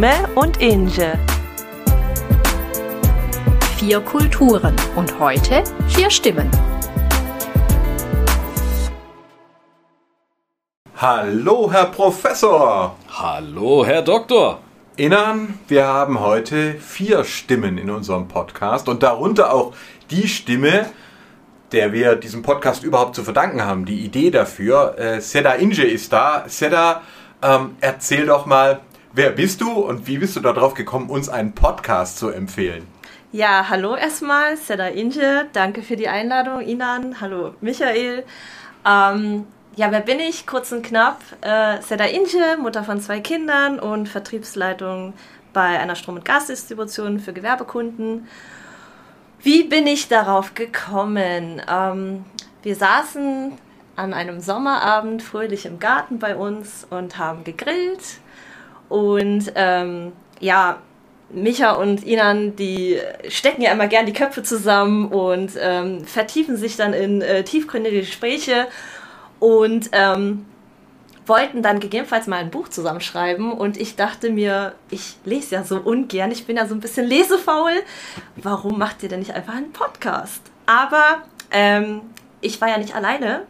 Blume und Inge. Vier Kulturen und heute vier Stimmen. Hallo, Herr Professor! Hallo, Herr Doktor! Innern, wir haben heute vier Stimmen in unserem Podcast und darunter auch die Stimme, der wir diesem Podcast überhaupt zu verdanken haben. Die Idee dafür. Äh, Seda Inge ist da. Seda, ähm, erzähl doch mal, wer bist du und wie bist du darauf gekommen, uns einen Podcast zu empfehlen? Ja, hallo erstmal, Seda Inge. Danke für die Einladung, Inan. Hallo, Michael. Ähm, ja, wer bin ich? Kurz und knapp. Äh, Seda Inge, Mutter von zwei Kindern und Vertriebsleitung bei einer Strom- und Gasdistribution für Gewerbekunden. Wie bin ich darauf gekommen? Ähm, wir saßen an einem Sommerabend fröhlich im Garten bei uns und haben gegrillt. Und ähm, ja, Micha und Inan, die stecken ja immer gern die Köpfe zusammen und ähm, vertiefen sich dann in äh, tiefgründige Gespräche und ähm, wollten dann gegebenenfalls mal ein Buch zusammenschreiben und ich dachte mir, ich lese ja so ungern, ich bin ja so ein bisschen lesefaul. Warum macht ihr denn nicht einfach einen Podcast? Aber ähm, ich war ja nicht alleine,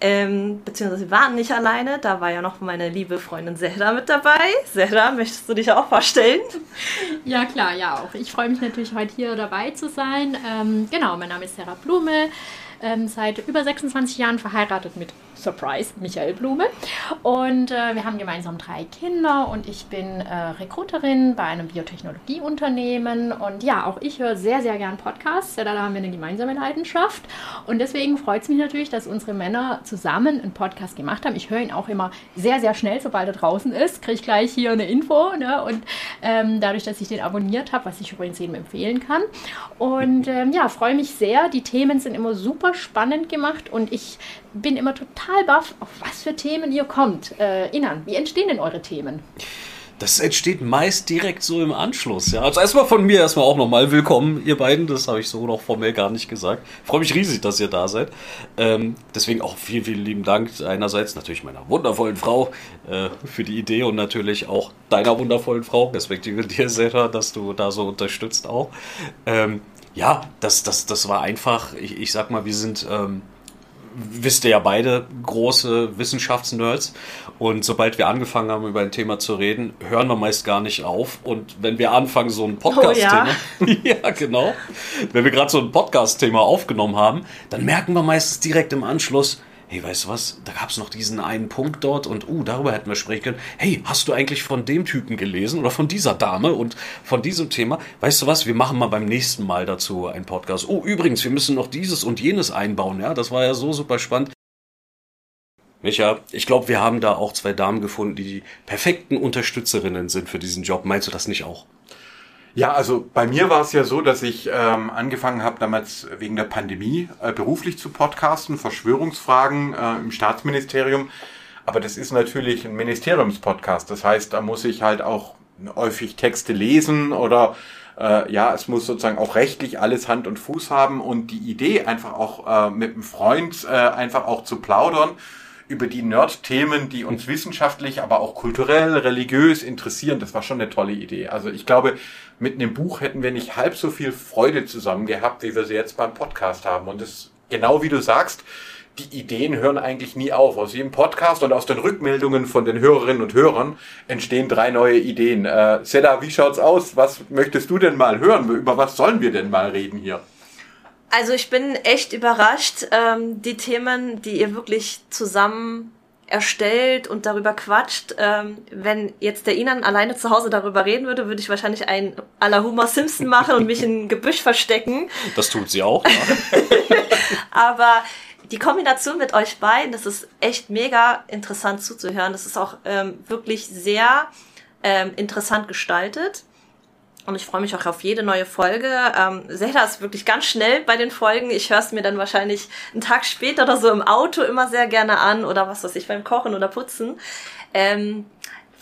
ähm, beziehungsweise wir waren nicht alleine, da war ja noch meine liebe Freundin Zelda mit dabei. Zelda, möchtest du dich auch vorstellen? Ja, klar, ja auch. Ich freue mich natürlich heute hier dabei zu sein. Ähm, genau, mein Name ist Sarah Blume, ähm, seit über 26 Jahren verheiratet mit Surprise, Michael Blume. Und äh, wir haben gemeinsam drei Kinder und ich bin äh, Rekruterin bei einem Biotechnologieunternehmen. Und ja, auch ich höre sehr, sehr gern Podcasts. Ja, da haben wir eine gemeinsame Leidenschaft. Und deswegen freut es mich natürlich, dass unsere Männer zusammen einen Podcast gemacht haben. Ich höre ihn auch immer sehr, sehr schnell, sobald er draußen ist, kriege ich gleich hier eine Info. Ne? Und ähm, dadurch, dass ich den abonniert habe, was ich übrigens jedem empfehlen kann. Und ähm, ja, freue mich sehr. Die Themen sind immer super spannend gemacht und ich bin immer total baff, auf was für Themen ihr kommt. Äh, Inan, wie entstehen denn eure Themen? Das entsteht meist direkt so im Anschluss. Ja, also erstmal von mir erstmal auch nochmal willkommen, ihr beiden. Das habe ich so noch formell gar nicht gesagt. Ich freue mich riesig, dass ihr da seid. Ähm, deswegen auch vielen, vielen lieben Dank einerseits natürlich meiner wundervollen Frau äh, für die Idee und natürlich auch deiner wundervollen Frau, respektive dir, Seta, dass du da so unterstützt auch. Ähm, ja, das, das, das war einfach, ich, ich sag mal, wir sind. Ähm, wisst ihr ja beide große Wissenschaftsnerds. Und sobald wir angefangen haben, über ein Thema zu reden, hören wir meist gar nicht auf. Und wenn wir anfangen, so ein Podcast-Thema, Oh, ja. ja. genau, wenn wir gerade so ein Podcast-Thema aufgenommen haben, dann merken wir meistens direkt im Anschluss, hey, weißt du was, da gab es noch diesen einen Punkt dort und uh, darüber hätten wir sprechen können. Hey, hast du eigentlich von dem Typen gelesen oder von dieser Dame und von diesem Thema? Weißt du was, wir machen mal beim nächsten Mal dazu einen Podcast. Oh, übrigens, wir müssen noch dieses und jenes einbauen. Ja, das war ja so super spannend. Micha, ich glaube, wir haben da auch zwei Damen gefunden, die die perfekten Unterstützerinnen sind für diesen Job. Meinst du das nicht auch? Ja, also bei mir war es ja so, dass ich ähm, angefangen habe, damals wegen der Pandemie äh, beruflich zu podcasten, Verschwörungsfragen äh, im Staatsministerium. Aber das ist natürlich ein Ministeriumspodcast. Das heißt, da muss ich halt auch häufig Texte lesen oder äh, ja, es muss sozusagen auch rechtlich alles Hand und Fuß haben und die Idee einfach auch äh, mit einem Freund äh, einfach auch zu plaudern über die Nerd-Themen, die uns wissenschaftlich, aber auch kulturell, religiös interessieren, das war schon eine tolle Idee. Also ich glaube, mit einem Buch hätten wir nicht halb so viel Freude zusammen gehabt, wie wir sie jetzt beim Podcast haben. Und das, genau wie du sagst, die Ideen hören eigentlich nie auf. Aus jedem Podcast und aus den Rückmeldungen von den Hörerinnen und Hörern entstehen drei neue Ideen. Äh, Seda, wie schaut's aus? Was möchtest du denn mal hören? Über was sollen wir denn mal reden hier? Also ich bin echt überrascht. Ähm, die Themen, die ihr wirklich zusammen erstellt und darüber quatscht. Ähm, wenn jetzt der Inan alleine zu Hause darüber reden würde, würde ich wahrscheinlich ein à la Homer Simpson machen und mich in ein Gebüsch verstecken. Das tut sie auch. Ja. Aber die Kombination mit euch beiden, das ist echt mega interessant zuzuhören. Das ist auch ähm, wirklich sehr ähm, interessant gestaltet. Und ich freue mich auch auf jede neue Folge. Ähm, Zelda ist wirklich ganz schnell bei den Folgen. Ich höre es mir dann wahrscheinlich einen Tag später oder so im Auto immer sehr gerne an oder was weiß ich beim Kochen oder Putzen. Ähm,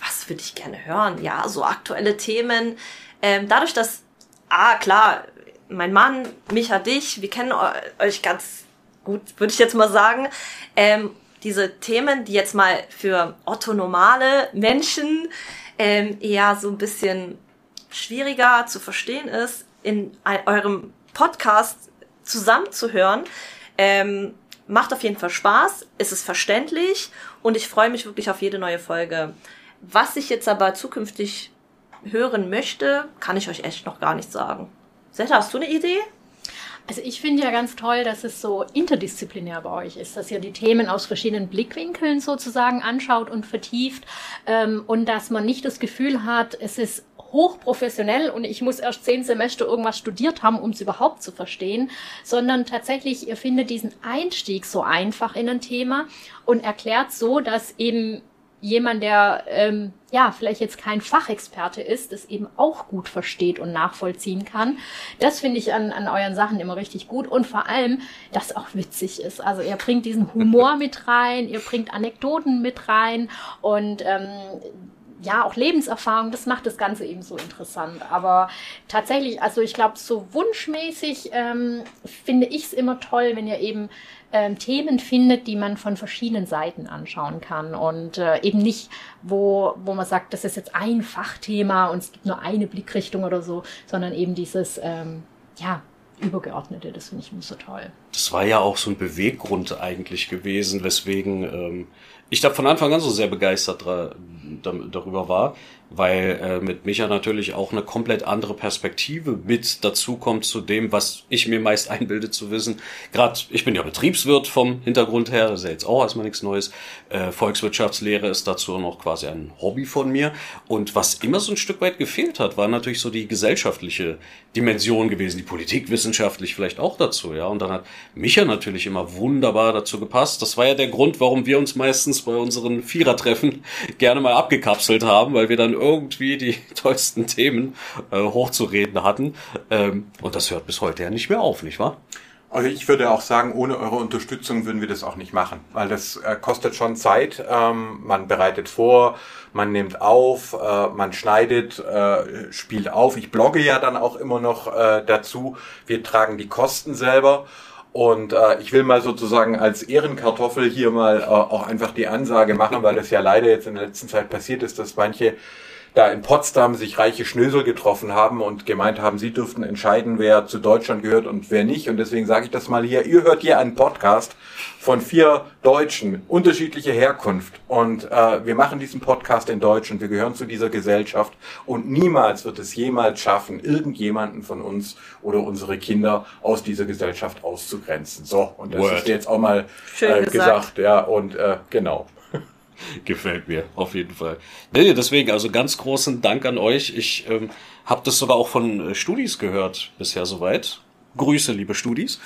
was würde ich gerne hören? Ja, so aktuelle Themen. Ähm, dadurch, dass, ah klar, mein Mann, Micha, dich, wir kennen euch ganz gut, würde ich jetzt mal sagen. Ähm, diese Themen, die jetzt mal für otto normale Menschen ähm, eher so ein bisschen schwieriger zu verstehen ist, in eurem Podcast zusammenzuhören. Ähm, macht auf jeden Fall Spaß, es ist verständlich und ich freue mich wirklich auf jede neue Folge. Was ich jetzt aber zukünftig hören möchte, kann ich euch echt noch gar nicht sagen. Setta, hast du eine Idee? Also ich finde ja ganz toll, dass es so interdisziplinär bei euch ist, dass ihr die Themen aus verschiedenen Blickwinkeln sozusagen anschaut und vertieft ähm, und dass man nicht das Gefühl hat, es ist hochprofessionell und ich muss erst zehn Semester irgendwas studiert haben, um es überhaupt zu verstehen, sondern tatsächlich, ihr findet diesen Einstieg so einfach in ein Thema und erklärt so, dass eben jemand, der ähm, ja vielleicht jetzt kein Fachexperte ist, das eben auch gut versteht und nachvollziehen kann. Das finde ich an, an euren Sachen immer richtig gut und vor allem, dass auch witzig ist. Also ihr bringt diesen Humor mit rein, ihr bringt Anekdoten mit rein und ähm, ja, auch Lebenserfahrung, das macht das Ganze eben so interessant. Aber tatsächlich, also ich glaube, so wunschmäßig ähm, finde ich es immer toll, wenn ihr eben ähm, Themen findet, die man von verschiedenen Seiten anschauen kann und äh, eben nicht, wo, wo man sagt, das ist jetzt ein Fachthema und es gibt nur eine Blickrichtung oder so, sondern eben dieses, ähm, ja, übergeordnete, das finde ich immer so toll. Das war ja auch so ein Beweggrund eigentlich gewesen, weswegen ähm, ich da von Anfang an so sehr begeistert darüber war, weil äh, mit Micha natürlich auch eine komplett andere Perspektive mit dazu kommt zu dem, was ich mir meist einbilde zu wissen. Gerade, ich bin ja Betriebswirt vom Hintergrund her, das ist ja jetzt auch erstmal nichts Neues. Äh, Volkswirtschaftslehre ist dazu noch quasi ein Hobby von mir. Und was immer so ein Stück weit gefehlt hat, war natürlich so die gesellschaftliche Dimension gewesen, die politikwissenschaftlich vielleicht auch dazu, ja. Und dann hat Micha natürlich immer wunderbar dazu gepasst. Das war ja der Grund, warum wir uns meistens bei unseren Vierertreffen gerne mal abgekapselt haben, weil wir dann irgendwie die tollsten Themen äh, hochzureden hatten. Ähm, und das hört bis heute ja nicht mehr auf, nicht wahr? Also ich würde auch sagen, ohne eure Unterstützung würden wir das auch nicht machen, weil das äh, kostet schon Zeit. Ähm, man bereitet vor, man nimmt auf, äh, man schneidet, äh, spielt auf. Ich blogge ja dann auch immer noch äh, dazu. Wir tragen die Kosten selber. Und äh, ich will mal sozusagen als Ehrenkartoffel hier mal äh, auch einfach die Ansage machen, weil das ja leider jetzt in der letzten Zeit passiert ist, dass manche da in Potsdam sich reiche Schnösel getroffen haben und gemeint haben, sie dürften entscheiden, wer zu Deutschland gehört und wer nicht. Und deswegen sage ich das mal hier. Ihr hört hier einen Podcast von vier Deutschen, unterschiedliche Herkunft. Und äh, wir machen diesen Podcast in Deutsch und wir gehören zu dieser Gesellschaft. Und niemals wird es jemals schaffen, irgendjemanden von uns oder unsere Kinder aus dieser Gesellschaft auszugrenzen. So, und das Word. ist jetzt auch mal äh, gesagt. gesagt. Ja, und äh, genau. Gefällt mir, auf jeden Fall. Nee, deswegen, also ganz großen Dank an euch. Ich ähm, habe das sogar auch von äh, Studis gehört, bisher soweit. Grüße, liebe Studis.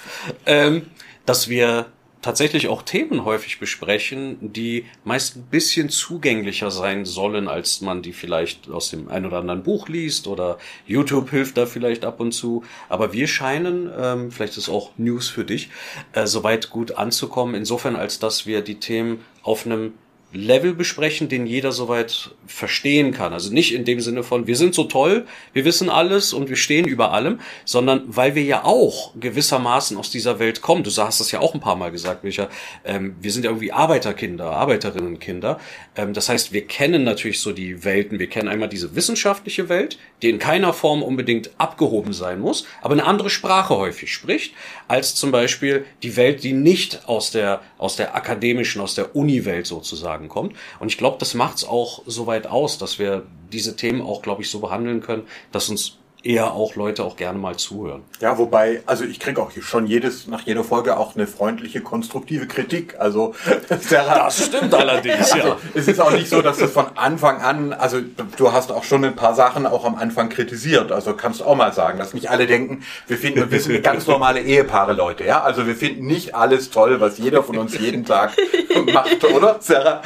Ähm, dass wir tatsächlich auch Themen häufig besprechen, die meist ein bisschen zugänglicher sein sollen, als man die vielleicht aus dem ein oder anderen Buch liest oder YouTube hilft da vielleicht ab und zu. Aber wir scheinen, ähm, vielleicht ist auch News für dich, äh, soweit gut anzukommen, insofern als dass wir die Themen auf einem Level besprechen, den jeder soweit verstehen kann. Also nicht in dem Sinne von, wir sind so toll, wir wissen alles und wir stehen über allem, sondern weil wir ja auch gewissermaßen aus dieser Welt kommen. Du hast das ja auch ein paar Mal gesagt, Micha. Ähm, wir sind ja irgendwie Arbeiterkinder, Arbeiterinnenkinder. Ähm, das heißt, wir kennen natürlich so die Welten. Wir kennen einmal diese wissenschaftliche Welt, die in keiner Form unbedingt abgehoben sein muss, aber eine andere Sprache häufig spricht, als zum Beispiel die Welt, die nicht aus der, aus der akademischen, aus der Uni-Welt sozusagen Tragen kommt. Und ich glaube, das macht es auch so weit aus, dass wir diese Themen auch, glaube ich, so behandeln können, dass uns eher auch Leute auch gerne mal zuhören. Ja, wobei, also ich kriege auch schon jedes, nach jeder Folge auch eine freundliche, konstruktive Kritik. Also Sarah, das stimmt allerdings, ja. Also, es ist auch nicht so, dass das von Anfang an, also du hast auch schon ein paar Sachen auch am Anfang kritisiert. Also kannst du auch mal sagen, dass nicht alle denken, wir finden, wir sind ganz normale Ehepaare, Leute, ja. Also wir finden nicht alles toll, was jeder von uns jeden Tag macht, oder, Sarah?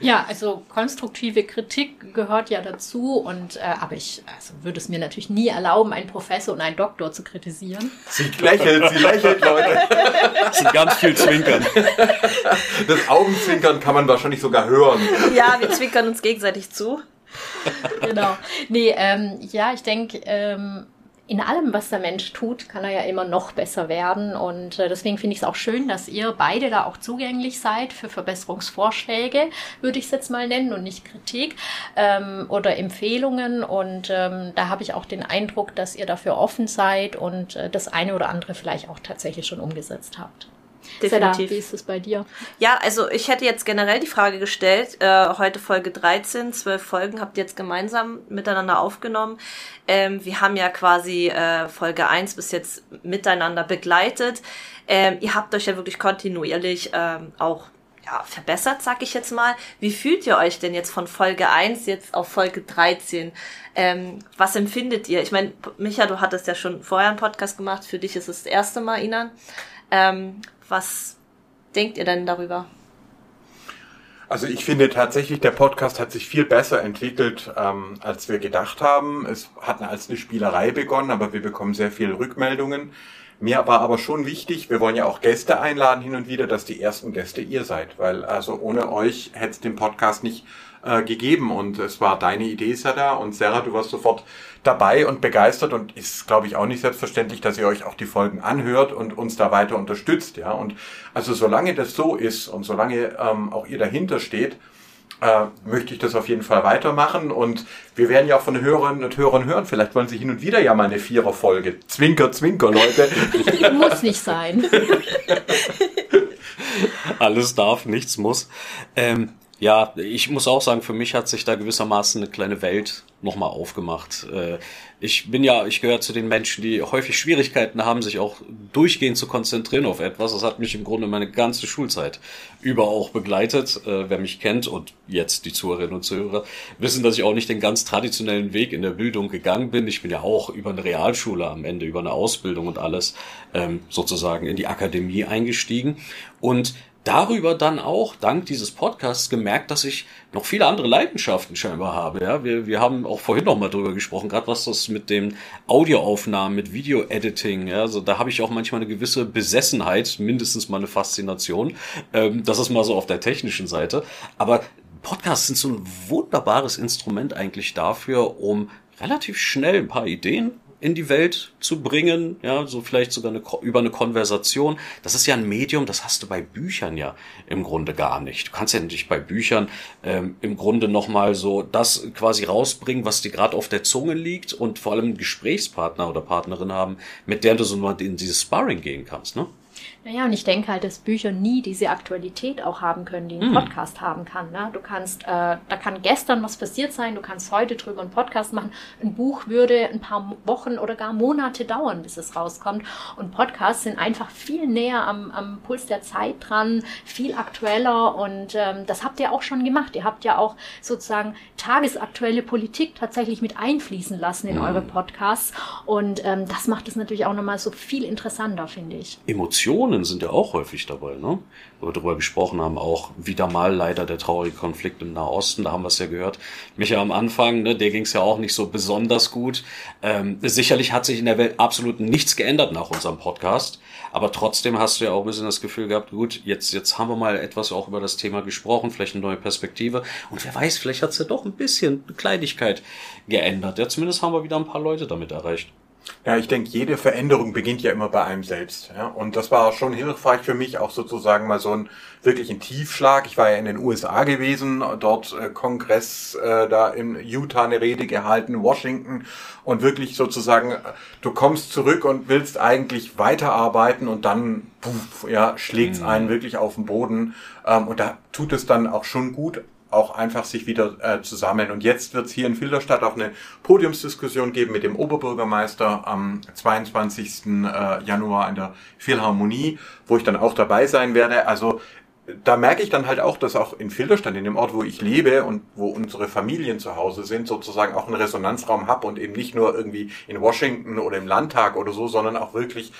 Ja, also konstruktive Kritik gehört ja dazu und äh, aber ich also würde es mir natürlich nie erlauben, einen Professor und einen Doktor zu kritisieren. Sie lächelt, sie lächelt, Leute. Das sind ganz viel Zwinkern. Das Augenzwinkern kann man wahrscheinlich sogar hören. Ja, wir zwinkern uns gegenseitig zu. Genau. Nee, ähm, ja, ich denke, ähm, in allem, was der Mensch tut, kann er ja immer noch besser werden. Und äh, deswegen finde ich es auch schön, dass ihr beide da auch zugänglich seid für Verbesserungsvorschläge, würde ich es jetzt mal nennen, und nicht Kritik ähm, oder Empfehlungen. Und ähm, da habe ich auch den Eindruck, dass ihr dafür offen seid und äh, das eine oder andere vielleicht auch tatsächlich schon umgesetzt habt. Definitiv. Seda, wie ist es bei dir? Ja, also ich hätte jetzt generell die Frage gestellt, äh, heute Folge 13, zwölf Folgen habt ihr jetzt gemeinsam miteinander aufgenommen. Ähm, wir haben ja quasi äh, Folge 1 bis jetzt miteinander begleitet. Ähm, ihr habt euch ja wirklich kontinuierlich ähm, auch ja, verbessert, sag ich jetzt mal. Wie fühlt ihr euch denn jetzt von Folge 1 jetzt auf Folge 13? Ähm, was empfindet ihr? Ich meine, Micha, du hattest ja schon vorher einen Podcast gemacht. Für dich ist es das erste Mal, Inan. Ähm, was denkt ihr denn darüber? Also ich finde tatsächlich, der Podcast hat sich viel besser entwickelt, ähm, als wir gedacht haben. Es hat als eine Spielerei begonnen, aber wir bekommen sehr viele Rückmeldungen. Mir war aber schon wichtig, wir wollen ja auch Gäste einladen hin und wieder, dass die ersten Gäste ihr seid, weil also ohne euch hätte es den Podcast nicht äh, gegeben und es war deine Idee, Sarah und Sarah, du warst sofort dabei und begeistert und ist, glaube ich, auch nicht selbstverständlich, dass ihr euch auch die Folgen anhört und uns da weiter unterstützt, ja. Und also solange das so ist und solange ähm, auch ihr dahinter steht, äh, möchte ich das auf jeden Fall weitermachen. Und wir werden ja auch von Hörerinnen und Hörern hören. Vielleicht wollen sie hin und wieder ja mal eine Viererfolge. Zwinker, zwinker, Leute. Muss nicht sein. Alles darf, nichts muss. Ähm, ja, ich muss auch sagen, für mich hat sich da gewissermaßen eine kleine Welt nochmal aufgemacht. Äh, ich bin ja, ich gehöre zu den Menschen, die häufig Schwierigkeiten haben, sich auch durchgehend zu konzentrieren auf etwas. Das hat mich im Grunde meine ganze Schulzeit über auch begleitet. Äh, wer mich kennt und jetzt die Zuhörerinnen und Zuhörer wissen, dass ich auch nicht den ganz traditionellen Weg in der Bildung gegangen bin. Ich bin ja auch über eine Realschule am Ende, über eine Ausbildung und alles ähm, sozusagen in die Akademie eingestiegen. Und darüber dann auch, dank dieses Podcasts, gemerkt, dass ich noch viele andere Leidenschaften scheinbar habe. Ja, wir, wir haben auch vorhin noch mal drüber gesprochen, gerade was das mit den Audioaufnahmen, mit Video-Editing, ja, also da habe ich auch manchmal eine gewisse Besessenheit, mindestens mal eine Faszination. Ähm, das ist mal so auf der technischen Seite. Aber Podcasts sind so ein wunderbares Instrument eigentlich dafür, um relativ schnell ein paar Ideen in die Welt zu bringen, ja, so vielleicht sogar eine, über eine Konversation. Das ist ja ein Medium, das hast du bei Büchern ja im Grunde gar nicht. Du kannst ja nicht bei Büchern ähm, im Grunde nochmal so das quasi rausbringen, was dir gerade auf der Zunge liegt und vor allem einen Gesprächspartner oder Partnerin haben, mit der du so mal in dieses Sparring gehen kannst, ne? Naja, und ich denke halt, dass Bücher nie diese Aktualität auch haben können, die ein mhm. Podcast haben kann. Ne? Du kannst, äh, da kann gestern was passiert sein, du kannst heute drüber einen Podcast machen. Ein Buch würde ein paar Wochen oder gar Monate dauern, bis es rauskommt. Und Podcasts sind einfach viel näher am, am Puls der Zeit dran, viel aktueller. Und ähm, das habt ihr auch schon gemacht. Ihr habt ja auch sozusagen tagesaktuelle Politik tatsächlich mit einfließen lassen in mhm. eure Podcasts. Und ähm, das macht es natürlich auch nochmal so viel interessanter, finde ich. Emotionen Emotionen sind ja auch häufig dabei, ne? Wo wir darüber gesprochen haben, auch wieder mal leider der traurige Konflikt im Nahosten, da haben wir es ja gehört. Micha am Anfang, ne, der ging es ja auch nicht so besonders gut. Ähm, sicherlich hat sich in der Welt absolut nichts geändert nach unserem Podcast, aber trotzdem hast du ja auch ein bisschen das Gefühl gehabt, gut, jetzt, jetzt haben wir mal etwas auch über das Thema gesprochen, vielleicht eine neue Perspektive und wer weiß, vielleicht hat es ja doch ein bisschen Kleinigkeit geändert. Ja, zumindest haben wir wieder ein paar Leute damit erreicht. Ja, ich denke, jede Veränderung beginnt ja immer bei einem selbst. Ja? Und das war schon hilfreich für mich, auch sozusagen mal so ein wirklich ein Tiefschlag. Ich war ja in den USA gewesen, dort äh, Kongress, äh, da in Utah eine Rede gehalten, Washington und wirklich sozusagen, du kommst zurück und willst eigentlich weiterarbeiten und dann puff, ja, schlägt's mhm. einen wirklich auf den Boden. Ähm, und da tut es dann auch schon gut, auch einfach sich wieder äh, zu sammeln. Und jetzt wird es hier in Filderstadt auch eine Podiumsdiskussion geben mit dem Oberbürgermeister am 22. Äh, Januar in der Philharmonie, wo ich dann auch dabei sein werde. Also da merke ich dann halt auch, dass auch in Filderstadt, in dem Ort, wo ich lebe und wo unsere Familien zu Hause sind, sozusagen auch einen Resonanzraum habe und eben nicht nur irgendwie in Washington oder im Landtag oder so, sondern auch wirklich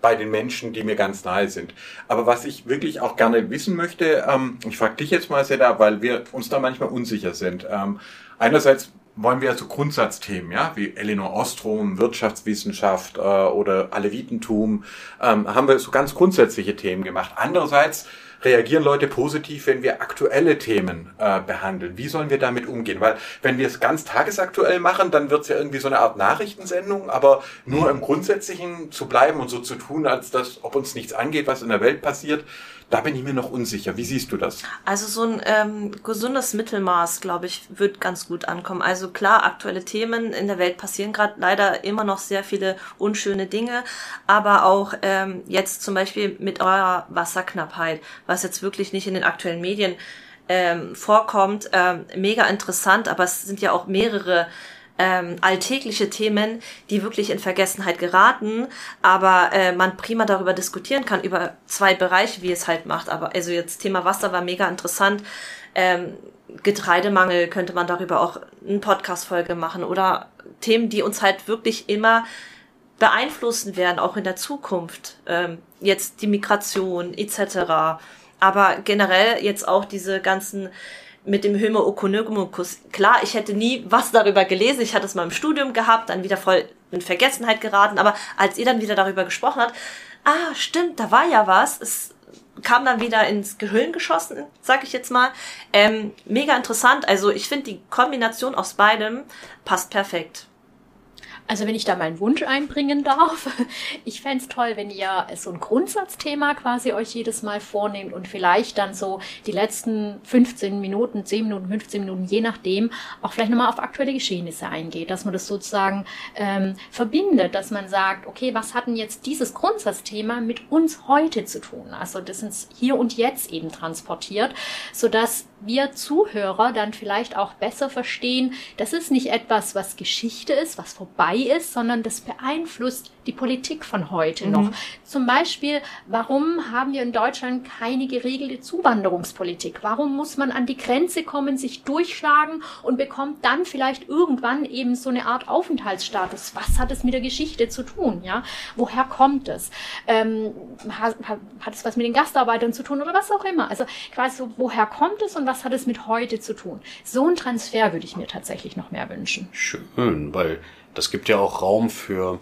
bei den Menschen, die mir ganz nahe sind. Aber was ich wirklich auch gerne wissen möchte, ähm, ich frage dich jetzt mal, Seda, weil wir uns da manchmal unsicher sind. Ähm, einerseits wollen wir also Grundsatzthemen, ja, wie Elinor Ostrom, Wirtschaftswissenschaft äh, oder Alevitentum, ähm, haben wir so ganz grundsätzliche Themen gemacht. Andererseits reagieren Leute positiv, wenn wir aktuelle Themen äh, behandeln. Wie sollen wir damit umgehen? Weil wenn wir es ganz tagesaktuell machen, dann wird es ja irgendwie so eine Art Nachrichtensendung, aber nur im Grundsätzlichen zu bleiben und so zu tun, als dass, ob uns nichts angeht, was in der Welt passiert, da bin ich mir noch unsicher. Wie siehst du das? Also so ein ähm, gesundes Mittelmaß, glaube ich, wird ganz gut ankommen. Also klar, aktuelle Themen in der Welt passieren gerade leider immer noch sehr viele unschöne Dinge, aber auch ähm, jetzt zum Beispiel mit eurer Wasserknappheit, was jetzt wirklich nicht in den aktuellen Medien ähm, vorkommt, ähm, mega interessant, aber es sind ja auch mehrere ähm, alltägliche Themen, die wirklich in Vergessenheit geraten, aber äh, man prima darüber diskutieren kann, über zwei Bereiche, wie es halt macht. Aber also jetzt Thema Wasser war mega interessant. Ähm, Getreidemangel könnte man darüber auch eine Podcast-Folge machen oder Themen, die uns halt wirklich immer beeinflussen werden, auch in der Zukunft. Ähm, jetzt die Migration etc. Aber generell jetzt auch diese ganzen mit dem Homo economicus. Klar, ich hätte nie was darüber gelesen. Ich hatte es mal im Studium gehabt, dann wieder voll in Vergessenheit geraten. Aber als ihr dann wieder darüber gesprochen habt, ah, stimmt, da war ja was. Es kam dann wieder ins Gehirn geschossen, sag ich jetzt mal. Ähm, mega interessant. Also ich finde, die Kombination aus beidem passt perfekt. Also wenn ich da meinen Wunsch einbringen darf, ich fände es toll, wenn ihr so ein Grundsatzthema quasi euch jedes Mal vornehmt und vielleicht dann so die letzten 15 Minuten, 10 Minuten, 15 Minuten, je nachdem, auch vielleicht nochmal auf aktuelle Geschehnisse eingeht, dass man das sozusagen ähm, verbindet, dass man sagt, okay, was hat denn jetzt dieses Grundsatzthema mit uns heute zu tun? Also das ins Hier und Jetzt eben transportiert, sodass wir Zuhörer dann vielleicht auch besser verstehen, das ist nicht etwas, was Geschichte ist, was vorbei ist, sondern das beeinflusst die Politik von heute mhm. noch. Zum Beispiel, warum haben wir in Deutschland keine geregelte Zuwanderungspolitik? Warum muss man an die Grenze kommen, sich durchschlagen und bekommt dann vielleicht irgendwann eben so eine Art Aufenthaltsstatus? Was hat es mit der Geschichte zu tun? Ja, woher kommt es? Ähm, hat, hat es was mit den Gastarbeitern zu tun oder was auch immer? Also quasi so, woher kommt es und was hat es mit heute zu tun? So ein Transfer würde ich mir tatsächlich noch mehr wünschen. Schön, weil das gibt ja auch Raum für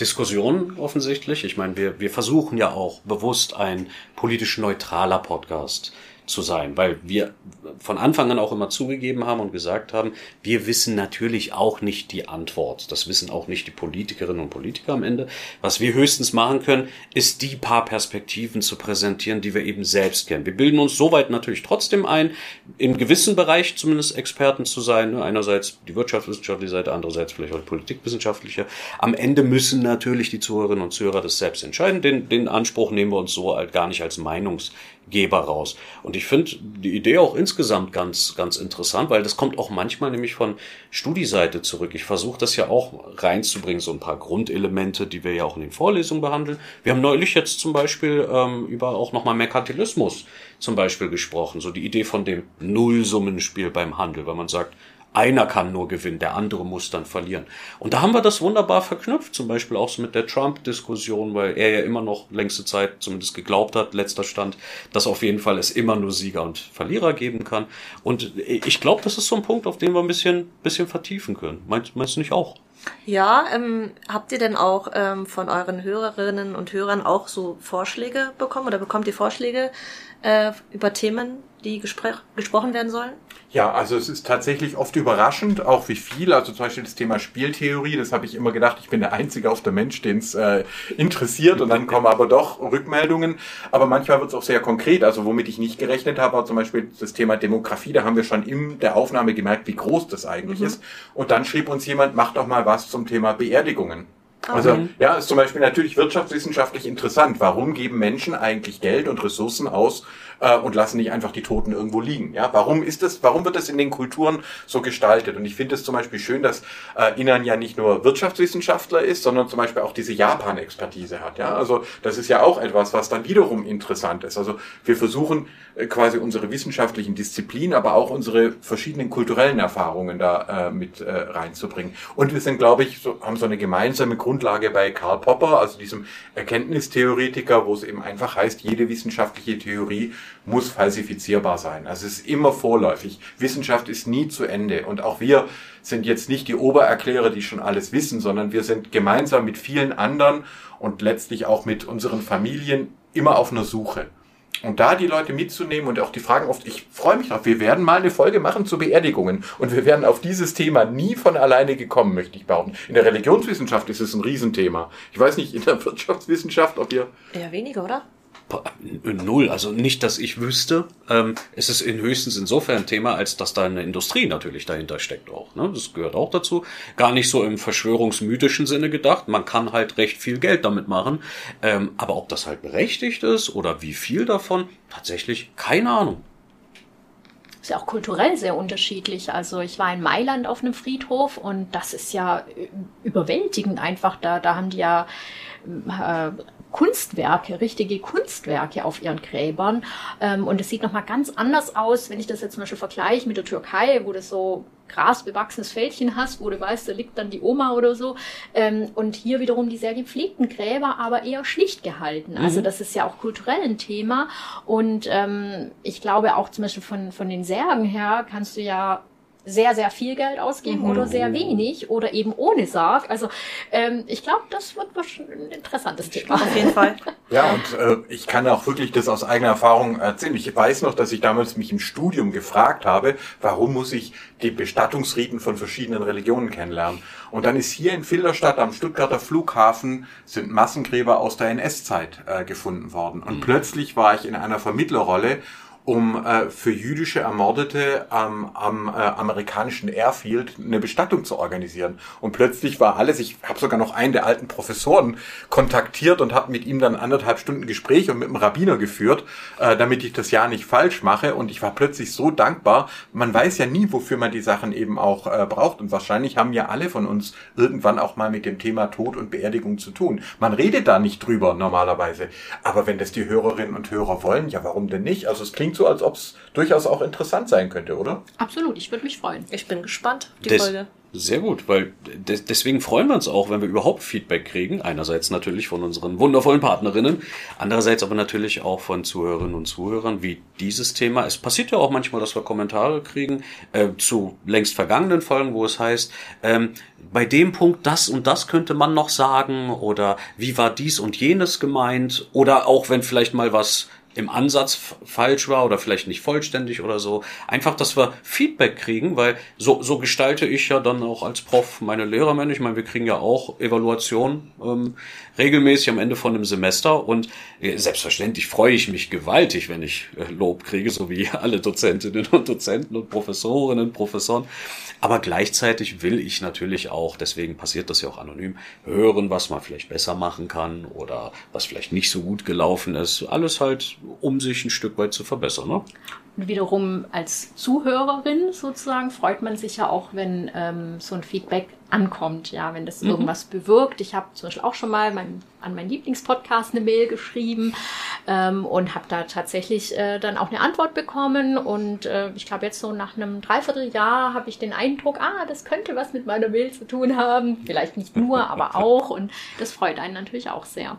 Diskussionen offensichtlich. Ich meine, wir, wir versuchen ja auch bewusst ein politisch neutraler Podcast zu sein, weil wir von Anfang an auch immer zugegeben haben und gesagt haben, wir wissen natürlich auch nicht die Antwort. Das wissen auch nicht die Politikerinnen und Politiker am Ende. Was wir höchstens machen können, ist die paar Perspektiven zu präsentieren, die wir eben selbst kennen. Wir bilden uns soweit natürlich trotzdem ein, im gewissen Bereich zumindest Experten zu sein. Ne? Einerseits die wirtschaftswissenschaftliche Seite, andererseits vielleicht auch die politikwissenschaftliche. Am Ende müssen natürlich die Zuhörerinnen und Zuhörer das selbst entscheiden. Den, den Anspruch nehmen wir uns so halt gar nicht als Meinungs Geber raus. Und ich finde die Idee auch insgesamt ganz, ganz interessant, weil das kommt auch manchmal nämlich von Studieseite zurück. Ich versuche das ja auch reinzubringen, so ein paar Grundelemente, die wir ja auch in den Vorlesungen behandeln. Wir haben neulich jetzt zum Beispiel ähm, über auch nochmal Merkantilismus zum Beispiel gesprochen, so die Idee von dem Nullsummenspiel beim Handel, weil man sagt, einer kann nur gewinnen, der andere muss dann verlieren. Und da haben wir das wunderbar verknüpft, zum Beispiel auch so mit der Trump-Diskussion, weil er ja immer noch längste Zeit zumindest geglaubt hat, letzter Stand, dass auf jeden Fall es immer nur Sieger und Verlierer geben kann. Und ich glaube, das ist so ein Punkt, auf den wir ein bisschen, bisschen vertiefen können. Meinst, meinst du nicht auch? Ja, ähm, habt ihr denn auch ähm, von euren Hörerinnen und Hörern auch so Vorschläge bekommen oder bekommt ihr Vorschläge äh, über Themen, die gesprochen werden sollen? Ja, also es ist tatsächlich oft überraschend, auch wie viel. Also zum Beispiel das Thema Spieltheorie, das habe ich immer gedacht, ich bin der Einzige auf der Mensch, den es äh, interessiert und dann kommen aber doch Rückmeldungen. Aber manchmal wird es auch sehr konkret. Also womit ich nicht gerechnet habe, war zum Beispiel das Thema Demografie. Da haben wir schon in der Aufnahme gemerkt, wie groß das eigentlich mhm. ist. Und dann schrieb uns jemand, macht doch mal was zum Thema Beerdigungen. Also okay. ja, ist zum Beispiel natürlich wirtschaftswissenschaftlich interessant. Warum geben Menschen eigentlich Geld und Ressourcen aus äh, und lassen nicht einfach die Toten irgendwo liegen? Ja, warum ist das? Warum wird das in den Kulturen so gestaltet? Und ich finde es zum Beispiel schön, dass äh, Inan ja nicht nur Wirtschaftswissenschaftler ist, sondern zum Beispiel auch diese Japan-Expertise hat. Ja, also das ist ja auch etwas, was dann wiederum interessant ist. Also wir versuchen äh, quasi unsere wissenschaftlichen Disziplinen, aber auch unsere verschiedenen kulturellen Erfahrungen da äh, mit äh, reinzubringen. Und wir sind, glaube ich, so, haben so eine gemeinsame Grund Grundlage bei Karl Popper, also diesem Erkenntnistheoretiker, wo es eben einfach heißt, jede wissenschaftliche Theorie muss falsifizierbar sein. Also es ist immer vorläufig. Wissenschaft ist nie zu Ende. Und auch wir sind jetzt nicht die Obererklärer, die schon alles wissen, sondern wir sind gemeinsam mit vielen anderen und letztlich auch mit unseren Familien immer auf einer Suche. Und da die Leute mitzunehmen und auch die Fragen oft, ich freue mich drauf, wir werden mal eine Folge machen zu Beerdigungen und wir werden auf dieses Thema nie von alleine gekommen, möchte ich behaupten. In der Religionswissenschaft ist es ein Riesenthema. Ich weiß nicht, in der Wirtschaftswissenschaft, ob ihr... Eher weniger, oder? Null, also nicht, dass ich wüsste. Ähm, es ist in höchstens insofern ein Thema, als dass da eine Industrie natürlich dahinter steckt auch. Ne? Das gehört auch dazu. Gar nicht so im verschwörungsmythischen Sinne gedacht. Man kann halt recht viel Geld damit machen. Ähm, aber ob das halt berechtigt ist oder wie viel davon, tatsächlich keine Ahnung. Ist ja auch kulturell sehr unterschiedlich. Also ich war in Mailand auf einem Friedhof und das ist ja überwältigend einfach. Da, da haben die ja äh, Kunstwerke, richtige Kunstwerke auf ihren Gräbern. Ähm, und es sieht nochmal ganz anders aus, wenn ich das jetzt zum Beispiel vergleiche mit der Türkei, wo du so grasbewachsenes Fältchen hast, wo du weißt, da liegt dann die Oma oder so. Ähm, und hier wiederum die sehr gepflegten Gräber, aber eher schlicht gehalten. Also mhm. das ist ja auch kulturell ein Thema. Und ähm, ich glaube auch zum Beispiel von, von den Särgen her kannst du ja sehr, sehr viel Geld ausgeben mhm. oder sehr wenig oder eben ohne Sarg. Also ähm, ich glaube, das wird ein interessantes Thema. Auf jeden Fall. Ja, und äh, ich kann auch wirklich das aus eigener Erfahrung erzählen. Ich weiß noch, dass ich damals mich im Studium gefragt habe, warum muss ich die Bestattungsriten von verschiedenen Religionen kennenlernen? Und dann ist hier in Filderstadt am Stuttgarter Flughafen sind Massengräber aus der NS-Zeit äh, gefunden worden. Und mhm. plötzlich war ich in einer Vermittlerrolle um äh, für jüdische Ermordete ähm, am äh, amerikanischen Airfield eine Bestattung zu organisieren. Und plötzlich war alles, ich habe sogar noch einen der alten Professoren kontaktiert und habe mit ihm dann anderthalb Stunden Gespräch und mit dem Rabbiner geführt, äh, damit ich das ja nicht falsch mache. Und ich war plötzlich so dankbar. Man weiß ja nie, wofür man die Sachen eben auch äh, braucht. Und wahrscheinlich haben ja alle von uns irgendwann auch mal mit dem Thema Tod und Beerdigung zu tun. Man redet da nicht drüber normalerweise. Aber wenn das die Hörerinnen und Hörer wollen, ja, warum denn nicht? Also es klingt klingt so, als ob es durchaus auch interessant sein könnte, oder? Absolut, ich würde mich freuen. Ich bin gespannt, die Des, Folge. Sehr gut, weil des, deswegen freuen wir uns auch, wenn wir überhaupt Feedback kriegen. Einerseits natürlich von unseren wundervollen Partnerinnen, andererseits aber natürlich auch von Zuhörerinnen und Zuhörern, wie dieses Thema. Es passiert ja auch manchmal, dass wir Kommentare kriegen äh, zu längst vergangenen Folgen, wo es heißt, ähm, bei dem Punkt das und das könnte man noch sagen oder wie war dies und jenes gemeint oder auch wenn vielleicht mal was im Ansatz falsch war oder vielleicht nicht vollständig oder so. Einfach, dass wir Feedback kriegen, weil so, so gestalte ich ja dann auch als Prof meine Lehrermänner. Ich meine, wir kriegen ja auch Evaluation ähm, regelmäßig am Ende von einem Semester und äh, selbstverständlich freue ich mich gewaltig, wenn ich äh, Lob kriege, so wie alle Dozentinnen und Dozenten und Professorinnen und Professoren. Aber gleichzeitig will ich natürlich auch, deswegen passiert das ja auch anonym, hören, was man vielleicht besser machen kann oder was vielleicht nicht so gut gelaufen ist. Alles halt, um sich ein Stück weit zu verbessern. Ne? Und wiederum als Zuhörerin sozusagen freut man sich ja auch, wenn ähm, so ein Feedback ankommt, ja, wenn das mhm. irgendwas bewirkt. Ich habe zum Beispiel auch schon mal mein, an meinen Lieblingspodcast eine Mail geschrieben ähm, und habe da tatsächlich äh, dann auch eine Antwort bekommen. Und äh, ich glaube, jetzt so nach einem Dreivierteljahr habe ich den Eindruck, ah, das könnte was mit meiner Mail zu tun haben. Vielleicht nicht nur, aber auch. Und das freut einen natürlich auch sehr.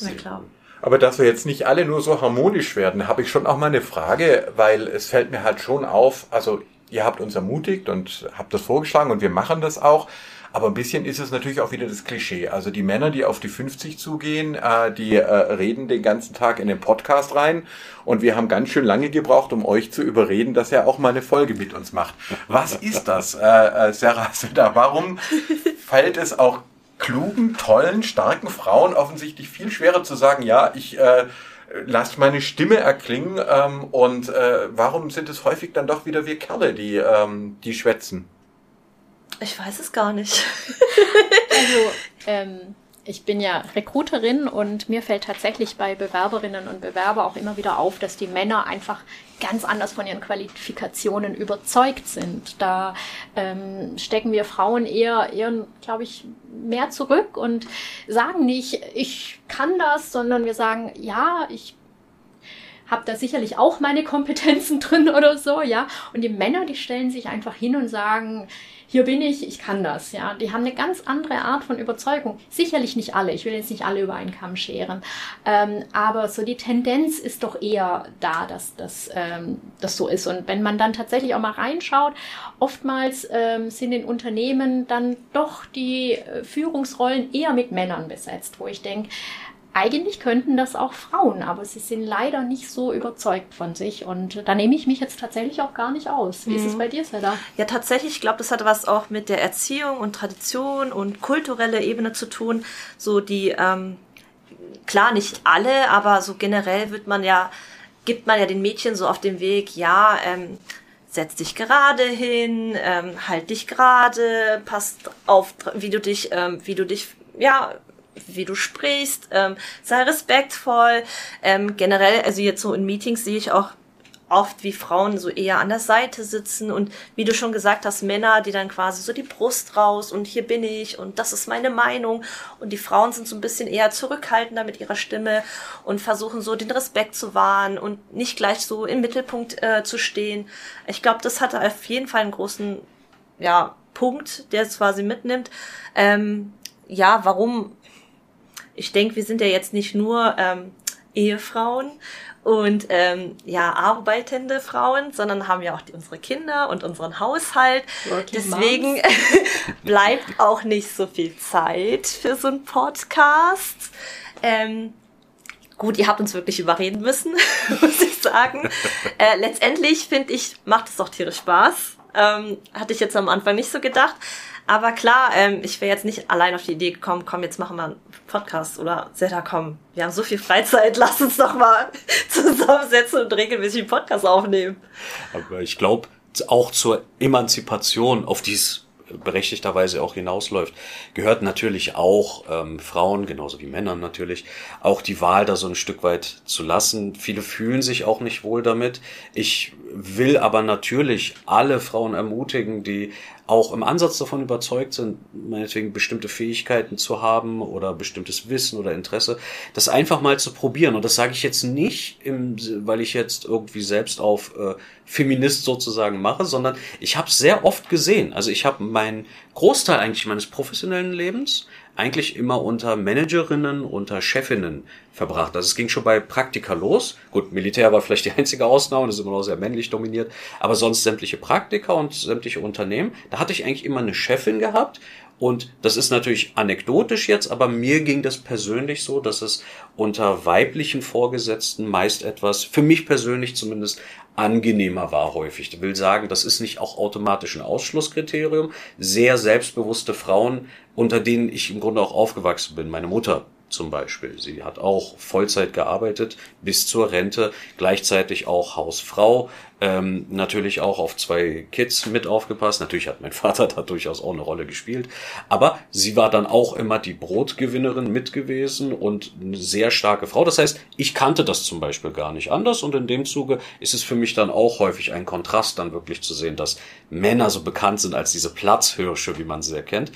Na klar. Aber dass wir jetzt nicht alle nur so harmonisch werden, habe ich schon auch mal eine Frage, weil es fällt mir halt schon auf, also ihr habt uns ermutigt und habt das vorgeschlagen und wir machen das auch. Aber ein bisschen ist es natürlich auch wieder das Klischee. Also die Männer, die auf die 50 zugehen, äh, die äh, reden den ganzen Tag in den Podcast rein. Und wir haben ganz schön lange gebraucht, um euch zu überreden, dass er auch mal eine Folge mit uns macht. Was ist das, äh, äh, Sarah Söder? Warum fällt es auch klugen, tollen, starken Frauen offensichtlich viel schwerer zu sagen, ja, ich äh, lasse meine Stimme erklingen ähm, und äh, warum sind es häufig dann doch wieder wir Kerle, die, ähm, die schwätzen? Ich weiß es gar nicht. also, ähm, ich bin ja Recruiterin und mir fällt tatsächlich bei Bewerberinnen und Bewerber auch immer wieder auf, dass die Männer einfach ganz anders von ihren Qualifikationen überzeugt sind. Da ähm, stecken wir Frauen eher, eher glaube ich, mehr zurück und sagen nicht, ich kann das, sondern wir sagen, ja, ich habe da sicherlich auch meine Kompetenzen drin oder so, ja. Und die Männer, die stellen sich einfach hin und sagen, hier bin ich, ich kann das, ja. Die haben eine ganz andere Art von Überzeugung. Sicherlich nicht alle, ich will jetzt nicht alle über einen Kamm scheren, ähm, aber so die Tendenz ist doch eher da, dass das ähm, das so ist. Und wenn man dann tatsächlich auch mal reinschaut, oftmals ähm, sind in Unternehmen dann doch die äh, Führungsrollen eher mit Männern besetzt, wo ich denke, eigentlich könnten das auch Frauen, aber sie sind leider nicht so überzeugt von sich. Und da nehme ich mich jetzt tatsächlich auch gar nicht aus. Wie mhm. ist es mhm. bei dir, Seda? Ja, tatsächlich, ich glaube, das hat was auch mit der Erziehung und Tradition und kulturelle Ebene zu tun. So die, ähm, klar, nicht alle, aber so generell wird man ja, gibt man ja den Mädchen so auf dem Weg, ja, ähm, setz dich gerade hin, ähm, halt dich gerade, passt auf, wie du dich, ähm, wie du dich, ja, wie du sprichst, ähm, sei respektvoll. Ähm, generell, also jetzt so in Meetings sehe ich auch oft, wie Frauen so eher an der Seite sitzen und wie du schon gesagt hast, Männer, die dann quasi so die Brust raus und hier bin ich und das ist meine Meinung und die Frauen sind so ein bisschen eher zurückhaltender mit ihrer Stimme und versuchen so den Respekt zu wahren und nicht gleich so im Mittelpunkt äh, zu stehen. Ich glaube, das hatte auf jeden Fall einen großen, ja, Punkt, der es quasi mitnimmt. Ähm, ja, warum ich denke, wir sind ja jetzt nicht nur ähm, Ehefrauen und ähm, ja arbeitende Frauen, sondern haben ja auch die, unsere Kinder und unseren Haushalt. Working Deswegen bleibt auch nicht so viel Zeit für so einen Podcast. Ähm, gut, ihr habt uns wirklich überreden müssen, muss ich sagen. Äh, letztendlich finde ich, macht es doch tierisch Spaß. Ähm, hatte ich jetzt am Anfang nicht so gedacht. Aber klar, ähm, ich wäre jetzt nicht allein auf die Idee gekommen, komm, jetzt machen wir einen Podcast oder Zeta, komm, wir haben so viel Freizeit, lass uns doch mal zusammensetzen und regelmäßig einen Podcast aufnehmen. Aber ich glaube, auch zur Emanzipation, auf die es berechtigterweise auch hinausläuft, gehört natürlich auch ähm, Frauen, genauso wie Männern natürlich, auch die Wahl da so ein Stück weit zu lassen. Viele fühlen sich auch nicht wohl damit. Ich will aber natürlich alle Frauen ermutigen, die auch im Ansatz davon überzeugt sind, meinetwegen bestimmte Fähigkeiten zu haben oder bestimmtes Wissen oder Interesse, das einfach mal zu probieren. Und das sage ich jetzt nicht, im, weil ich jetzt irgendwie selbst auf äh, Feminist sozusagen mache, sondern ich habe es sehr oft gesehen. Also ich habe meinen Großteil eigentlich meines professionellen Lebens eigentlich immer unter Managerinnen, unter Chefinnen verbracht. Also es ging schon bei Praktika los. Gut, Militär war vielleicht die einzige Ausnahme, das ist immer noch sehr männlich dominiert, aber sonst sämtliche Praktika und sämtliche Unternehmen. Da hatte ich eigentlich immer eine Chefin gehabt und das ist natürlich anekdotisch jetzt, aber mir ging das persönlich so, dass es unter weiblichen Vorgesetzten meist etwas, für mich persönlich zumindest, angenehmer war häufig. Ich will sagen, das ist nicht auch automatisch ein Ausschlusskriterium. Sehr selbstbewusste Frauen, unter denen ich im Grunde auch aufgewachsen bin. Meine Mutter zum Beispiel. Sie hat auch Vollzeit gearbeitet bis zur Rente, gleichzeitig auch Hausfrau, ähm, natürlich auch auf zwei Kids mit aufgepasst. Natürlich hat mein Vater da durchaus auch eine Rolle gespielt, aber sie war dann auch immer die Brotgewinnerin mit gewesen und eine sehr starke Frau. Das heißt, ich kannte das zum Beispiel gar nicht anders und in dem Zuge ist es für mich dann auch häufig ein Kontrast, dann wirklich zu sehen, dass Männer so bekannt sind als diese Platzhirsche, wie man sie erkennt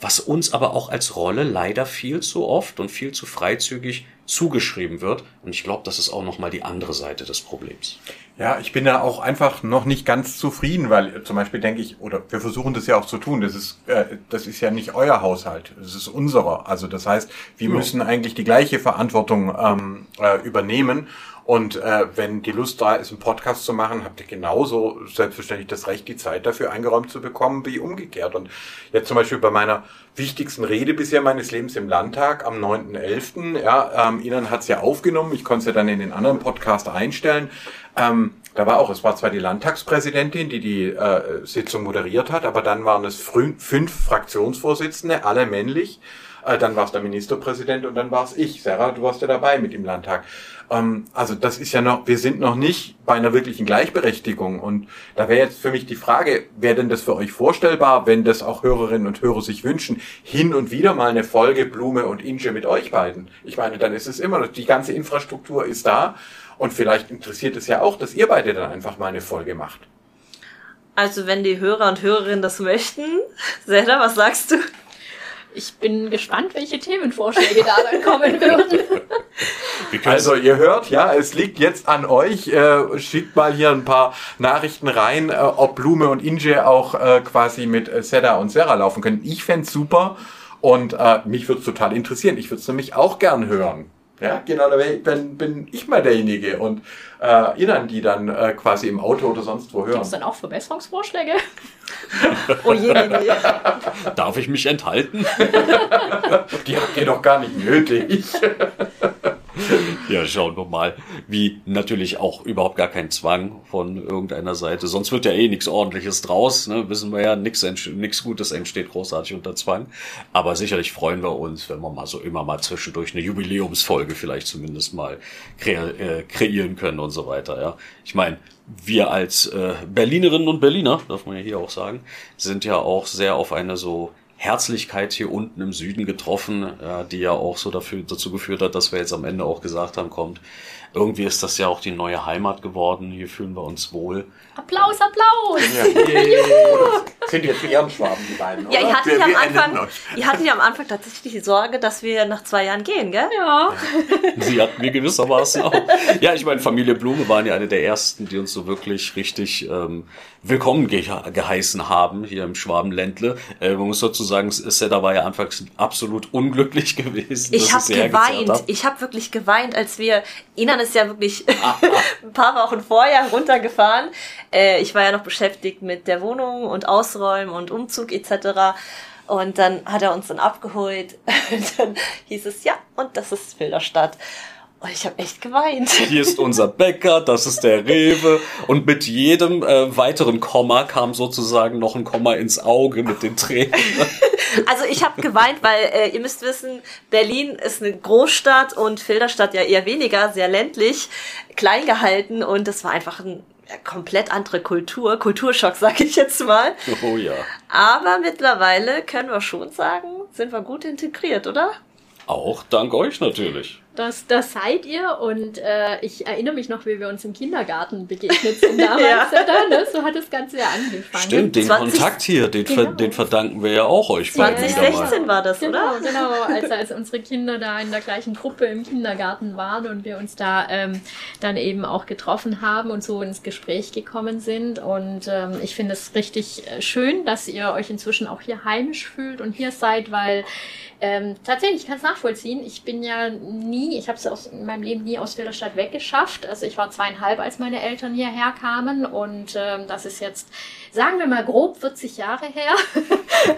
was uns aber auch als Rolle leider viel zu oft und viel zu freizügig zugeschrieben wird. Und ich glaube, das ist auch nochmal die andere Seite des Problems. Ja, ich bin da auch einfach noch nicht ganz zufrieden, weil zum Beispiel denke ich, oder wir versuchen das ja auch zu tun, das ist, äh, das ist ja nicht euer Haushalt, das ist unserer. Also das heißt, wir ja. müssen eigentlich die gleiche Verantwortung ähm, äh, übernehmen. Und äh, wenn die Lust da ist, einen Podcast zu machen, habt ihr genauso selbstverständlich das Recht, die Zeit dafür eingeräumt zu bekommen, wie umgekehrt. Und jetzt zum Beispiel bei meiner wichtigsten Rede bisher meines Lebens im Landtag am 9.11., ja, ähm, Ihnen hat's ja aufgenommen, ich konnte es ja dann in den anderen Podcast einstellen. Ähm, da war auch, es war zwar die Landtagspräsidentin, die die äh, Sitzung moderiert hat, aber dann waren es fünf Fraktionsvorsitzende, alle männlich. Äh, dann war es der Ministerpräsident und dann war es ich. Sarah, du warst ja dabei mit im Landtag. Ähm, also das ist ja noch, wir sind noch nicht bei einer wirklichen Gleichberechtigung. Und da wäre jetzt für mich die Frage, wäre denn das für euch vorstellbar, wenn das auch Hörerinnen und Hörer sich wünschen, hin und wieder mal eine Folge Blume und Inge mit euch beiden? Ich meine, dann ist es immer noch, die ganze Infrastruktur ist da. Und vielleicht interessiert es ja auch, dass ihr beide dann einfach mal eine Folge macht. Also wenn die Hörer und Hörerinnen das möchten, Zelda, was sagst du? Ich bin gespannt, welche Themenvorschläge da dann kommen würden. Also ihr hört, ja, es liegt jetzt an euch. Äh, schickt mal hier ein paar Nachrichten rein, äh, ob Blume und Inge auch äh, quasi mit Seda und Sarah laufen können. Ich fänd's super und äh, mich würde es total interessieren. Ich würde es nämlich auch gern hören. Ja, genau, da bin, bin ich mal derjenige und äh, dann, die dann äh, quasi im Auto oder sonst wo hören. Gibt es dann auch Verbesserungsvorschläge? Oh je, je, je. Darf ich mich enthalten? Die habt ihr doch gar nicht nötig. Ja, schauen wir mal. Wie natürlich auch überhaupt gar kein Zwang von irgendeiner Seite. Sonst wird ja eh nichts ordentliches draus. Ne? Wissen wir ja, nichts nichts Gutes entsteht großartig unter Zwang. Aber sicherlich freuen wir uns, wenn wir mal so immer mal zwischendurch eine Jubiläumsfolge vielleicht zumindest mal kre äh, kreieren können und so weiter. Ja, Ich meine, wir als äh, Berlinerinnen und Berliner, darf man ja hier auch sagen, sind ja auch sehr auf eine so Herzlichkeit hier unten im Süden getroffen, die ja auch so dafür, dazu geführt hat, dass wir jetzt am Ende auch gesagt haben, kommt, irgendwie ist das ja auch die neue Heimat geworden, hier fühlen wir uns wohl. Applaus, Applaus! Sind jetzt Ehrenschwaben, die beiden, Ja, oder? ihr hattet ja am Anfang, ihr hattet ja am Anfang tatsächlich die Sorge, dass wir nach zwei Jahren gehen, gell? Ja. Sie hatten wir gewissermaßen auch. Ja, ich meine, Familie Blume waren ja eine der ersten, die uns so wirklich richtig ähm, willkommen ge geheißen haben hier im Schwabenländle. Äh, man muss dazu sagen, Seda war ja anfangs absolut unglücklich gewesen. Ich habe geweint. haben. Ich habe wirklich geweint, als wir. Inan ist ja wirklich ein paar Wochen vorher runtergefahren. Äh, ich war ja noch beschäftigt mit der Wohnung und Ausräumen und Umzug etc. Und dann hat er uns dann abgeholt. Und dann hieß es ja, und das ist Filderstadt. Und ich habe echt geweint. Hier ist unser Bäcker, das ist der Rewe. Und mit jedem äh, weiteren Komma kam sozusagen noch ein Komma ins Auge mit den Tränen. Also ich habe geweint, weil äh, ihr müsst wissen, Berlin ist eine Großstadt und Filderstadt ja eher weniger, sehr ländlich, klein gehalten und das war einfach eine komplett andere Kultur, Kulturschock sage ich jetzt mal. Oh ja. Aber mittlerweile können wir schon sagen, sind wir gut integriert, oder? Auch dank euch natürlich. Das, das seid ihr und äh, ich erinnere mich noch, wie wir uns im Kindergarten begegnet sind damals. Ja. ja. ne? So hat das Ganze ja angefangen. Stimmt, den 20 Kontakt hier, den, ver Genau. den verdanken wir ja auch euch beiden wieder mal. 2016 war das, Genau, oder? genau. Als, als unsere Kinder da in der gleichen Gruppe im Kindergarten waren und wir uns da ähm, dann eben auch getroffen haben und so ins Gespräch gekommen sind. Und ähm, ich finde es richtig äh, schön, dass ihr euch inzwischen auch hier heimisch fühlt und hier seid, weil ähm, tatsächlich, ich kann es nachvollziehen. Ich bin ja nie, ich habe es in meinem Leben nie aus Wilderstadt weggeschafft. Also ich war zweieinhalb, als meine Eltern hierher kamen und ähm, das ist jetzt, sagen wir mal grob 40 Jahre her,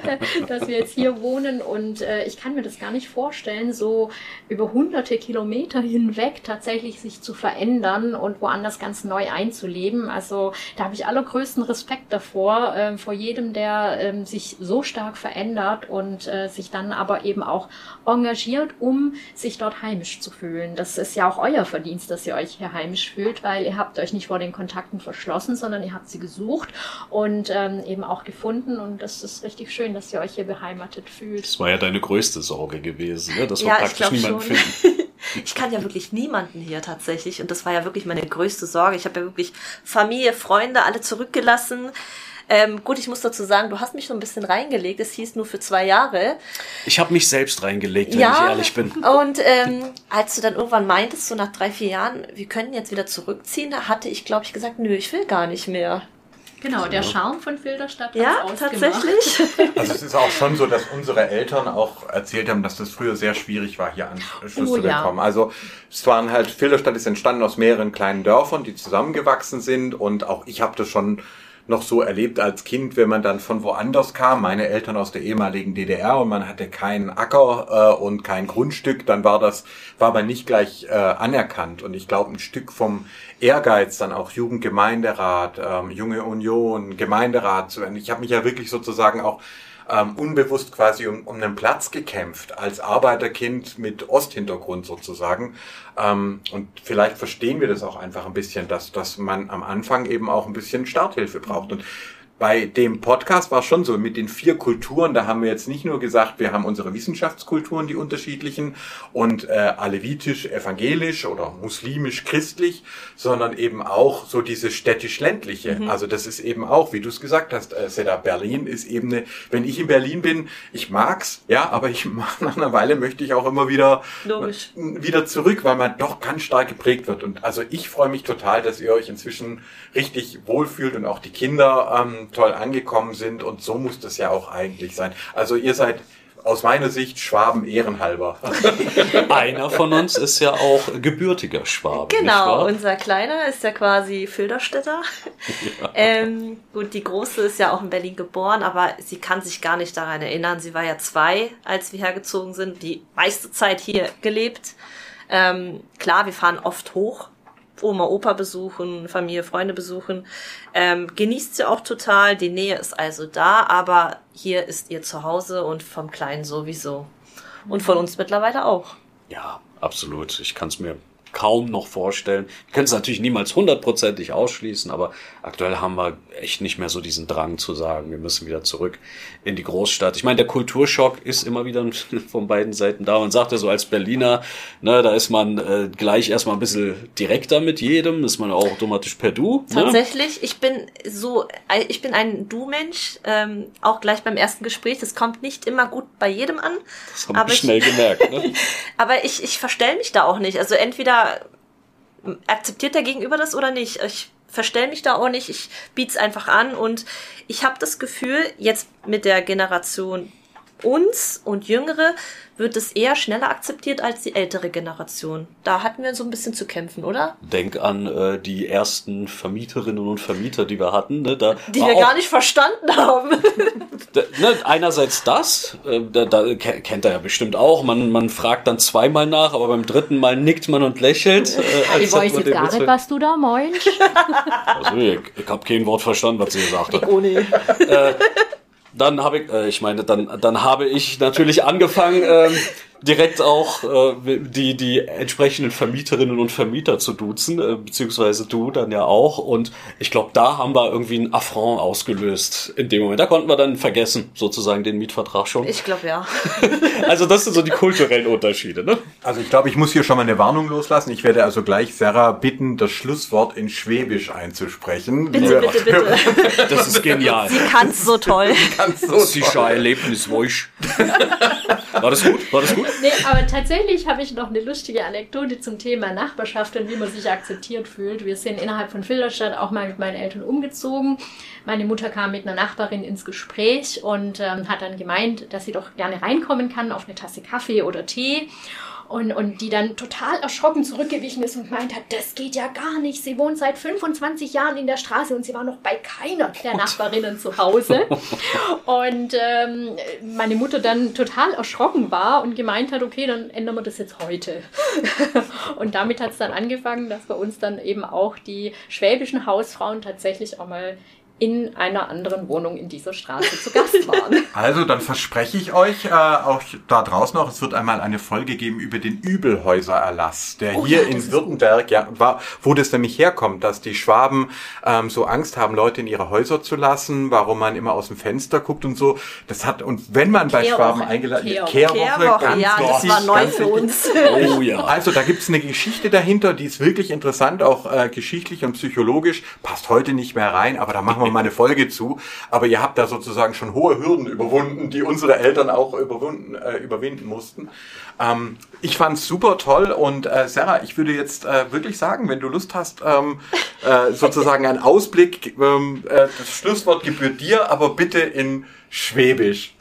dass wir jetzt hier wohnen und äh, ich kann mir das gar nicht vorstellen, so über hunderte Kilometer hinweg tatsächlich sich zu verändern und woanders ganz neu einzuleben. Also da habe ich allergrößten Respekt davor, ähm, vor jedem, der ähm, sich so stark verändert und äh, sich dann aber eben auch engagiert, um sich dort heimisch zu fühlen. Das ist ja auch euer Verdienst, dass ihr euch hier heimisch fühlt, weil ihr habt euch nicht vor den Kontakten verschlossen, sondern ihr habt sie gesucht und ähm, eben auch gefunden und das ist richtig schön, dass ihr euch hier beheimatet fühlt. Das war ja deine größte Sorge gewesen, ne? dass wir Ja, praktisch niemanden schon. finden. Ich kann ja wirklich niemanden hier tatsächlich und das war ja wirklich meine größte Sorge. Ich habe ja wirklich Familie, Freunde, alle zurückgelassen. Ähm, gut, ich muss dazu sagen, du hast mich so ein bisschen reingelegt. Es hieß nur für zwei Jahre. Ich habe mich selbst reingelegt, wenn ich ehrlich bin. Und ähm, als du dann irgendwann meintest, so nach drei, vier Jahren, wir können jetzt wieder zurückziehen, da hatte ich, glaube ich, gesagt, nö, ich will gar nicht mehr. Genau, der Charme von Filderstadt hat's Ja, tatsächlich. Also es ist auch schon so, dass unsere Eltern auch erzählt haben, dass das früher sehr schwierig war, hier Anschluss Oh, zu ja. bekommen. Also es waren halt, Filderstadt ist entstanden aus mehreren kleinen Dörfern, die zusammengewachsen sind und auch ich habe das schon noch so erlebt als Kind, wenn man dann von woanders kam, meine Eltern aus der ehemaligen DDR und man hatte keinen Acker äh, und kein Grundstück, dann war das, war man nicht gleich äh, anerkannt. Und ich glaube, ein Stück vom Ehrgeiz, dann auch Jugendgemeinderat, ähm, Junge Union, Gemeinderat zu werden. Ich habe mich ja wirklich sozusagen auch ähm, unbewusst quasi um, um einen Platz gekämpft, als Arbeiterkind mit Osthintergrund sozusagen. Ähm, und vielleicht verstehen wir das auch einfach ein bisschen, dass, dass man am Anfang eben auch ein bisschen Starthilfe braucht. Und bei dem Podcast war es schon so, mit den vier Kulturen, da haben wir jetzt nicht nur gesagt, wir haben unsere Wissenschaftskulturen, die unterschiedlichen, und äh, alevitisch, evangelisch oder muslimisch, christlich, sondern eben auch so diese städtisch-ländliche. Mhm. Also das ist eben auch, wie du es gesagt hast, äh, Seda, Berlin ist eben eine, wenn ich in Berlin bin, ich mag's, ja, aber ich nach einer Weile möchte ich auch immer wieder, Logisch. wieder zurück, weil man doch ganz stark geprägt wird. Und also ich freue mich total, dass ihr euch inzwischen richtig wohlfühlt und auch die Kinder ähm, toll angekommen sind. Und so muss das ja auch eigentlich sein. Also ihr seid aus meiner Sicht Schwaben ehrenhalber. Einer von uns ist ja auch gebürtiger Schwabe. Genau, unser Kleiner ist ja quasi Filderstädter. Ja. Ähm, gut, die Große ist ja auch in Berlin geboren, aber sie kann sich gar nicht daran erinnern. Sie war ja zwei, als wir hergezogen sind, die meiste Zeit hier gelebt. Ähm, klar, wir fahren oft hoch, Oma, Opa besuchen, Familie, Freunde besuchen. Ähm, genießt sie auch total. Die Nähe ist also da, aber hier ist ihr Zuhause und vom Kleinen sowieso. Und von uns mittlerweile auch. Ja, absolut. Ich kann es mir kaum noch vorstellen. Wir können es natürlich niemals hundertprozentig ausschließen, aber aktuell haben wir echt nicht mehr so diesen Drang zu sagen, wir müssen wieder zurück in die Großstadt. Ich meine, der Kulturschock ist immer wieder von beiden Seiten da. Man sagt ja so als Berliner, ne, da ist man äh, gleich erstmal ein bisschen direkter mit jedem, ist man auch automatisch per Du. Ne? Tatsächlich, ich bin so, äh, ich bin ein Du-Mensch, ähm, auch gleich beim ersten Gespräch. Das kommt nicht immer gut bei jedem an. Das haben wir schnell gemerkt. Ne? aber ich, ich verstell mich da auch nicht. Also entweder akzeptiert der Gegenüber das oder nicht. Ich verstell mich da auch nicht, ich biet's einfach an und ich habe das Gefühl, jetzt mit der Generation uns und Jüngere wird es eher schneller akzeptiert als die ältere Generation. Da hatten wir so ein bisschen zu kämpfen, oder? Denk an äh, die ersten Vermieterinnen und Vermieter, die wir hatten. Ne? Da die wir gar nicht verstanden haben. da, ne, einerseits das, äh, da, da kennt er ja bestimmt auch. Man, man fragt dann zweimal nach, aber beim dritten Mal nickt man und lächelt. Äh, ich weiß jetzt gar nicht, was du da meinst. also, ich, ich habe kein Wort verstanden, was sie gesagt hat. Oh nee. Äh, dann habe ich, äh, ich meine, dann, dann habe ich natürlich angefangen, ähm, direkt auch äh, die, die entsprechenden Vermieterinnen und Vermieter zu duzen, äh, beziehungsweise du dann ja auch. Und ich glaube, da haben wir irgendwie ein Affront ausgelöst in dem Moment. Da konnten wir dann vergessen, sozusagen den Mietvertrag schon. Ich glaube ja. also das sind so die kulturellen Unterschiede, ne? Also ich glaube, ich muss hier schon mal eine Warnung loslassen. Ich werde also gleich Sarah bitten, das Schlusswort in Schwäbisch einzusprechen. Bitte, bitte, bitte. Das ist genial. Sie kann es so toll. Sie kann's so Sicher Erlebnis, Woisch. War das gut? War das gut? Nee, aber tatsächlich habe ich noch eine lustige Anekdote zum Thema Nachbarschaft und wie man sich akzeptiert fühlt. Wir sind innerhalb von Filderstadt auch mal mit meinen Eltern umgezogen. Meine Mutter kam mit einer Nachbarin ins Gespräch und ähm, hat dann gemeint, dass sie doch gerne reinkommen kann auf eine Tasse Kaffee oder Tee und, und die dann total erschrocken zurückgewichen ist und meint hat, das geht ja gar nicht. Sie wohnt seit 25 Jahren in der Straße und sie war noch bei keiner der Nachbarinnen zu Hause. Und ähm, meine Mutter dann total erschrocken war und gemeint hat, okay, dann ändern wir das jetzt heute. und damit hat es dann angefangen, dass bei uns dann eben auch die schwäbischen Hausfrauen tatsächlich auch mal in einer anderen Wohnung in dieser Straße zu Gast waren. Also, dann verspreche ich euch, äh, auch da draußen noch, es wird einmal eine Folge geben über den Übelhäusererlass, der oh, hier ja, in Württemberg, ja, war, wo das nämlich herkommt, dass die Schwaben ähm, so Angst haben, Leute in ihre Häuser zu lassen, warum man immer aus dem Fenster guckt und so. Das hat, und wenn man bei Schwaben eingeladen Kehrwoche, Kehrwoche, Kehrwoche ganz ja, das war neu für uns. Oh ja. Also, da gibt's eine Geschichte dahinter, die ist wirklich interessant, auch äh, geschichtlich und psychologisch, passt heute nicht mehr rein, aber da machen wir wir mal eine Folge zu. Aber ihr habt da sozusagen schon hohe Hürden überwunden, die unsere Eltern auch überwunden, äh, überwinden mussten. Ähm, ich fand's super toll und äh, Sarah, ich würde jetzt äh, wirklich sagen, wenn du Lust hast, ähm, äh, sozusagen einen Ausblick, ähm, äh, das Schlusswort gebührt dir, aber bitte in Schwäbisch.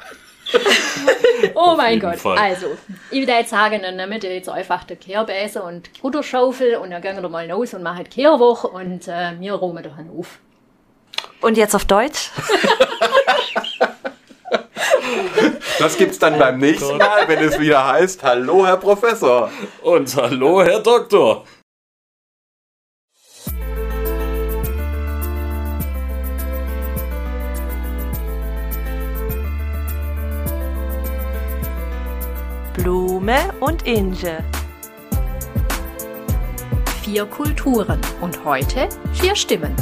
oh mein Gott. Fall. Also, ich würde jetzt sagen, dann nehmt ihr jetzt einfach den Kehrbäse und Butterschaufel und dann gehen wir mal los und machen Kehrwoche und äh, wir räumen da auf. Und jetzt auf Deutsch? Das gibt's dann beim nächsten Mal, wenn es wieder heißt, hallo Herr Professor. Und hallo Herr Doktor. Blume und Inge. Vier Kulturen und heute vier Stimmen.